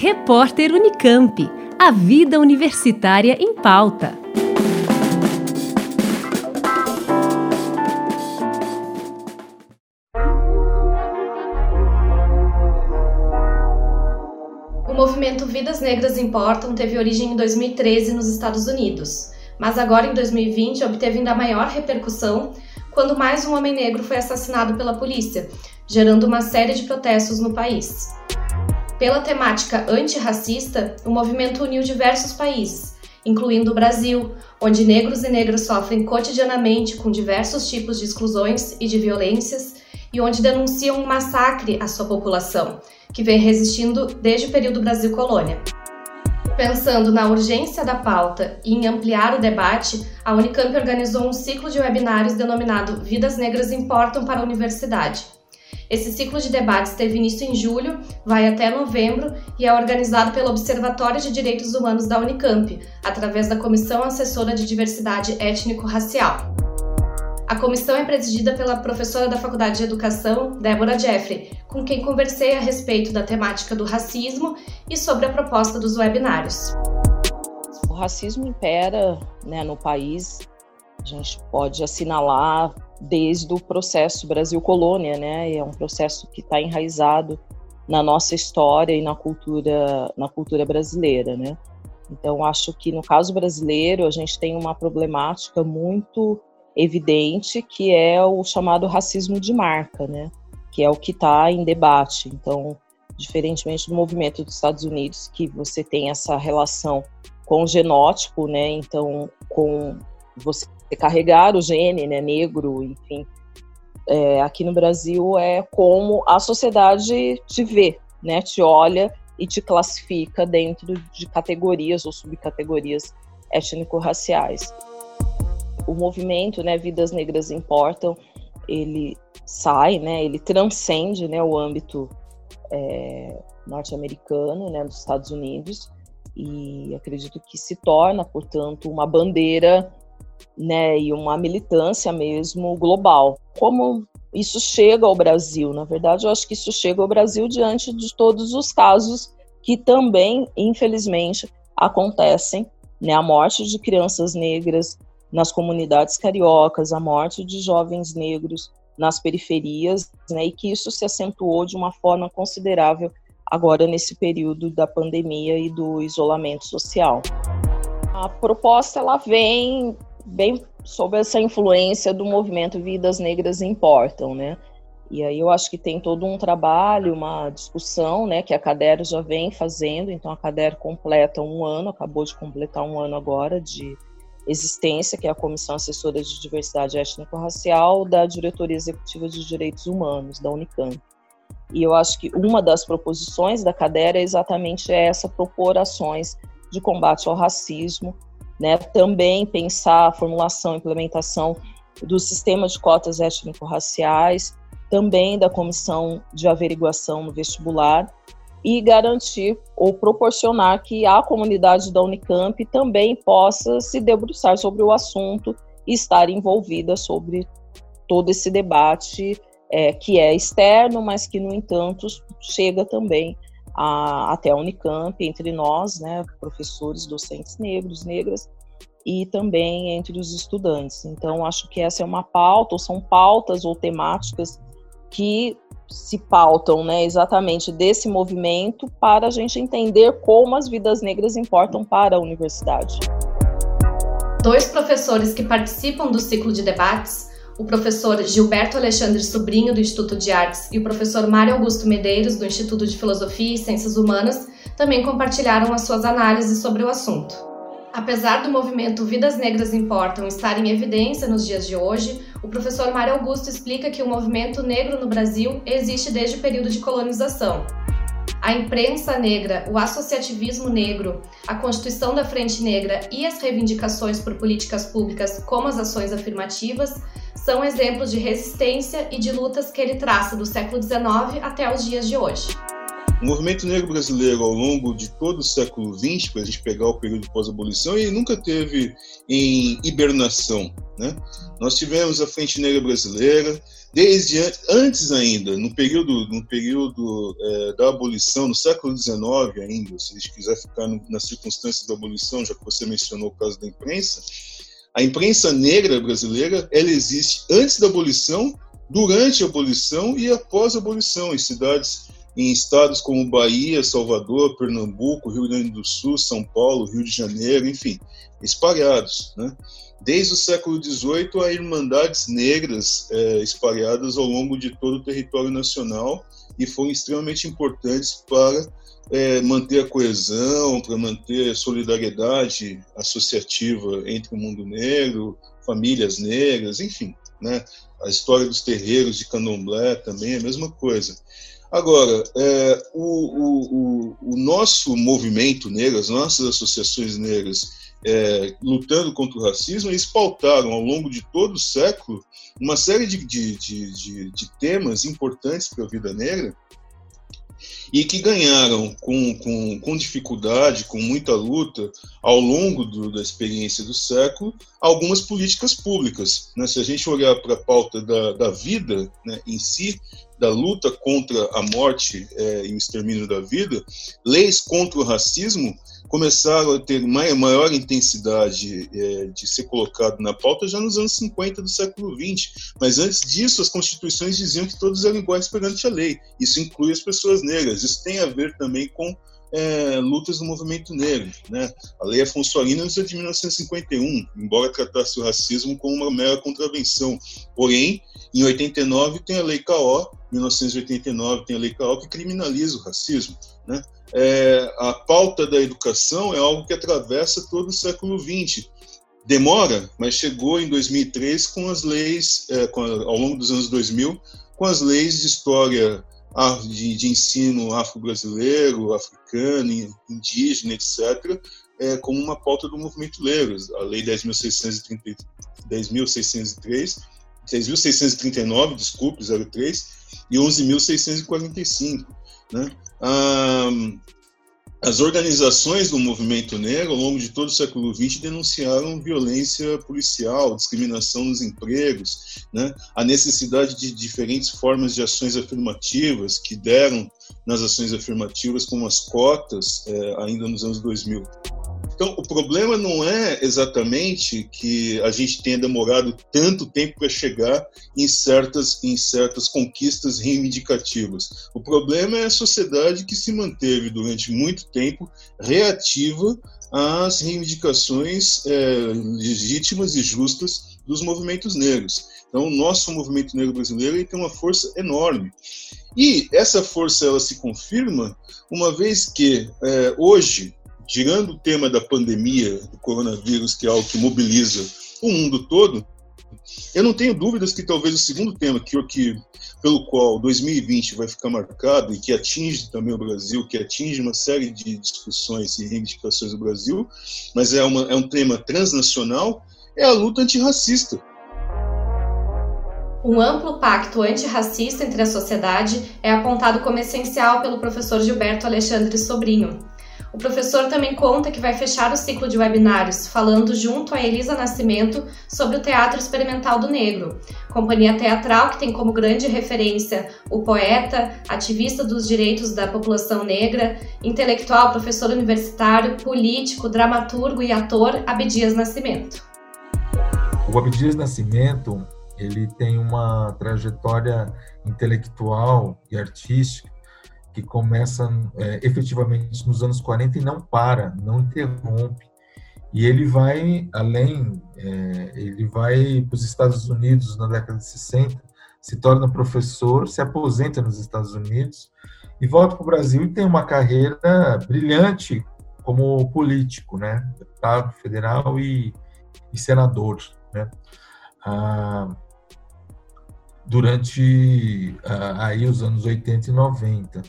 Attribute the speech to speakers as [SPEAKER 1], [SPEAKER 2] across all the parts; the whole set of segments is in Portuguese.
[SPEAKER 1] Repórter Unicamp. A vida universitária em pauta.
[SPEAKER 2] O movimento Vidas Negras Importam teve origem em 2013 nos Estados Unidos, mas agora em 2020 obteve ainda maior repercussão quando mais um homem negro foi assassinado pela polícia, gerando uma série de protestos no país. Pela temática antirracista, o movimento uniu diversos países, incluindo o Brasil, onde negros e negras sofrem cotidianamente com diversos tipos de exclusões e de violências, e onde denunciam um massacre à sua população, que vem resistindo desde o período Brasil Colônia. Pensando na urgência da pauta e em ampliar o debate, a Unicamp organizou um ciclo de webinários denominado Vidas Negras Importam para a Universidade. Esse ciclo de debates teve início em julho, vai até novembro e é organizado pelo Observatório de Direitos Humanos da Unicamp, através da Comissão Assessora de Diversidade Étnico-Racial. A comissão é presidida pela professora da Faculdade de Educação, Débora Jeffrey, com quem conversei a respeito da temática do racismo e sobre a proposta dos webinários.
[SPEAKER 3] O racismo impera né, no país, a gente pode assinalar desde o processo Brasil Colônia, né? É um processo que está enraizado na nossa história e na cultura, na cultura brasileira, né? Então, acho que no caso brasileiro, a gente tem uma problemática muito evidente, que é o chamado racismo de marca, né? Que é o que está em debate. Então, diferentemente do movimento dos Estados Unidos, que você tem essa relação com o genótipo, né? Então, com você carregar o gene, né, negro, enfim. É, aqui no Brasil é como a sociedade te vê, né? Te olha e te classifica dentro de categorias ou subcategorias étnico-raciais o movimento, né, Vidas Negras Importam, ele sai, né, ele transcende, né, o âmbito é, norte-americano, né, dos Estados Unidos, e acredito que se torna, portanto, uma bandeira, né, e uma militância mesmo global. Como isso chega ao Brasil? Na verdade, eu acho que isso chega ao Brasil diante de todos os casos que também, infelizmente, acontecem, né, a morte de crianças negras, nas comunidades cariocas, a morte de jovens negros nas periferias, né, e que isso se acentuou de uma forma considerável agora nesse período da pandemia e do isolamento social. A proposta ela vem bem sob essa influência do movimento Vidas Negras Importam, né? E aí eu acho que tem todo um trabalho, uma discussão, né, que a Cader já vem fazendo. Então a Cader completa um ano, acabou de completar um ano agora de existência, que é a Comissão Assessora de Diversidade Étnico-Racial da Diretoria Executiva de Direitos Humanos, da Unicamp. E eu acho que uma das proposições da cadeira é exatamente essa, propor ações de combate ao racismo, né? também pensar a formulação e implementação do sistema de cotas étnico-raciais, também da comissão de averiguação no vestibular e garantir ou proporcionar que a comunidade da Unicamp também possa se debruçar sobre o assunto e estar envolvida sobre todo esse debate é, que é externo, mas que, no entanto, chega também a, até a Unicamp, entre nós, né, professores, docentes negros, negras, e também entre os estudantes. Então, acho que essa é uma pauta, ou são pautas ou temáticas que se pautam né, exatamente desse movimento para a gente entender como as vidas negras importam para a universidade.
[SPEAKER 2] Dois professores que participam do ciclo de debates, o professor Gilberto Alexandre Sobrinho, do Instituto de Artes, e o professor Mário Augusto Medeiros, do Instituto de Filosofia e Ciências Humanas, também compartilharam as suas análises sobre o assunto. Apesar do movimento Vidas Negras Importam estar em evidência nos dias de hoje, o professor Mário Augusto explica que o movimento negro no Brasil existe desde o período de colonização. A imprensa negra, o associativismo negro, a constituição da Frente Negra e as reivindicações por políticas públicas, como as ações afirmativas, são exemplos de resistência e de lutas que ele traça do século XIX até os dias de hoje.
[SPEAKER 4] O movimento negro brasileiro, ao longo de todo o século XX, para a gente pegar o período pós-abolição, ele nunca teve em hibernação. Né? Nós tivemos a Frente Negra Brasileira, desde antes ainda, no período, no período é, da abolição, no século XIX ainda, se a gente quiser ficar no, circunstâncias da abolição, já que você mencionou o caso da imprensa, a imprensa negra brasileira, ela existe antes da abolição, durante a abolição e após a abolição, em cidades, em estados como Bahia, Salvador, Pernambuco, Rio Grande do Sul, São Paulo, Rio de Janeiro, enfim, espalhados, né? Desde o século XVIII, há irmandades negras é, espalhadas ao longo de todo o território nacional e foram extremamente importantes para é, manter a coesão, para manter a solidariedade associativa entre o mundo negro, famílias negras, enfim. Né? A história dos terreiros de candomblé também é a mesma coisa. Agora, é, o, o, o, o, nosso movimento negro, as nossas associações negras, é, lutando contra o racismo, eles pautaram ao longo de todo o século uma série de, de, de, de temas importantes para a vida negra e que ganharam com, com, com, dificuldade, com muita luta, ao longo do, da experiência do século, algumas políticas públicas. Né? Se a gente olhar para a pauta da, da vida né, em si, da luta contra a morte é, e o extermínio da vida, leis contra o racismo começaram a ter maior intensidade é, de ser colocado na pauta já nos anos 50 do século 20. Mas antes disso, as constituições diziam que todos eram iguais perante a lei. Isso inclui as pessoas negras. Isso tem a ver também com é, lutas do movimento negro. Né? A Lei Afonso Arinos é de 1951, embora tratasse o racismo como uma mera contravenção. Porém, em 89 tem a Lei KO, 1989 tem a Lei KO que criminaliza o racismo. Né? É, a pauta da educação é algo que atravessa todo o século XX. Demora, mas chegou em 2003 com as leis, é, com ao longo dos anos 2000, com as leis de história de, de ensino afro-brasileiro, africano, indígena, etc., é, como uma pauta do movimento negro. A Lei 10.603, 10.639, desculpe, 03, e 11.645. Né? As organizações do movimento negro, ao longo de todo o século XX, denunciaram violência policial, discriminação nos empregos, né? a necessidade de diferentes formas de ações afirmativas que deram nas ações afirmativas, como as cotas, é, ainda nos anos 2000. Então, o problema não é exatamente que a gente tenha demorado tanto tempo para chegar em certas, em certas conquistas reivindicativas. O problema é a sociedade que se manteve durante muito tempo reativa às reivindicações é, legítimas e justas dos movimentos negros. Então, o nosso movimento negro brasileiro tem uma força enorme. E essa força ela se confirma uma vez que é, hoje tirando o tema da pandemia do coronavírus, que é algo que mobiliza o mundo todo, eu não tenho dúvidas que talvez o segundo tema que, que pelo qual 2020 vai ficar marcado e que atinge também o Brasil, que atinge uma série de discussões e reivindicações do Brasil, mas é, uma, é um tema transnacional, é a luta antirracista.
[SPEAKER 2] Um amplo pacto antirracista entre a sociedade é apontado como essencial pelo professor Gilberto Alexandre Sobrinho, o professor também conta que vai fechar o ciclo de webinários falando junto a Elisa Nascimento sobre o Teatro Experimental do Negro, companhia teatral que tem como grande referência o poeta, ativista dos direitos da população negra, intelectual, professor universitário, político, dramaturgo e ator Abdias Nascimento.
[SPEAKER 5] O Abdias Nascimento ele tem uma trajetória intelectual e artística que começa é, efetivamente nos anos 40 e não para, não interrompe. E ele vai além, é, ele vai para os Estados Unidos na década de 60, se torna professor, se aposenta nos Estados Unidos e volta para o Brasil e tem uma carreira brilhante como político, né? Deputado federal e, e senador, né? Ah, durante ah, aí os anos 80 e 90.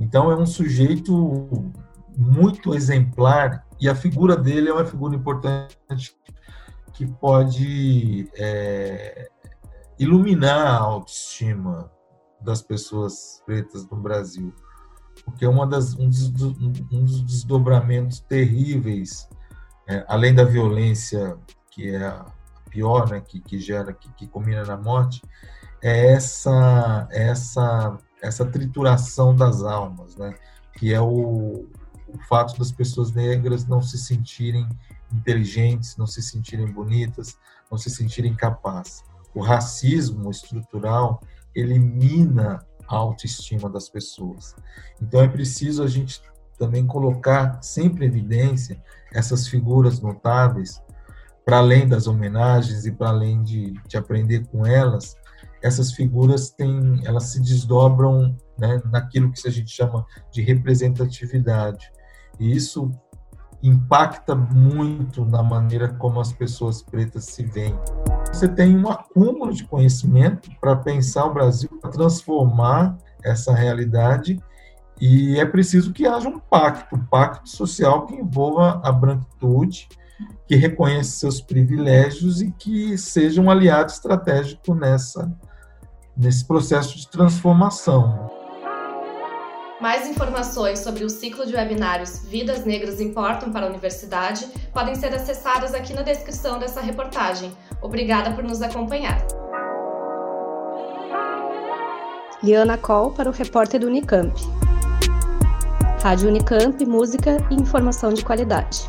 [SPEAKER 5] Então é um sujeito muito exemplar e a figura dele é uma figura importante que pode é, iluminar a autoestima das pessoas pretas no Brasil, porque é uma das, um, dos, um dos desdobramentos terríveis, é, além da violência que é a pior, né, que, que gera, que, que combina na morte, é essa, essa, essa trituração das almas, né? que é o, o fato das pessoas negras não se sentirem inteligentes, não se sentirem bonitas, não se sentirem capazes. O racismo estrutural elimina a autoestima das pessoas. Então é preciso a gente também colocar sempre em evidência essas figuras notáveis, para além das homenagens e para além de, de aprender com elas, essas figuras têm, elas se desdobram né, naquilo que a gente chama de representatividade. E isso impacta muito na maneira como as pessoas pretas se veem. Você tem um acúmulo de conhecimento para pensar o Brasil, para transformar essa realidade, e é preciso que haja um pacto, um pacto social que envolva a branquitude, que reconheça seus privilégios e que seja um aliado estratégico nessa, nesse processo de transformação.
[SPEAKER 2] Mais informações sobre o ciclo de webinários Vidas Negras Importam para a Universidade podem ser acessadas aqui na descrição dessa reportagem. Obrigada por nos acompanhar.
[SPEAKER 1] Liana Coll para o repórter do Unicamp. Rádio Unicamp, música e informação de qualidade.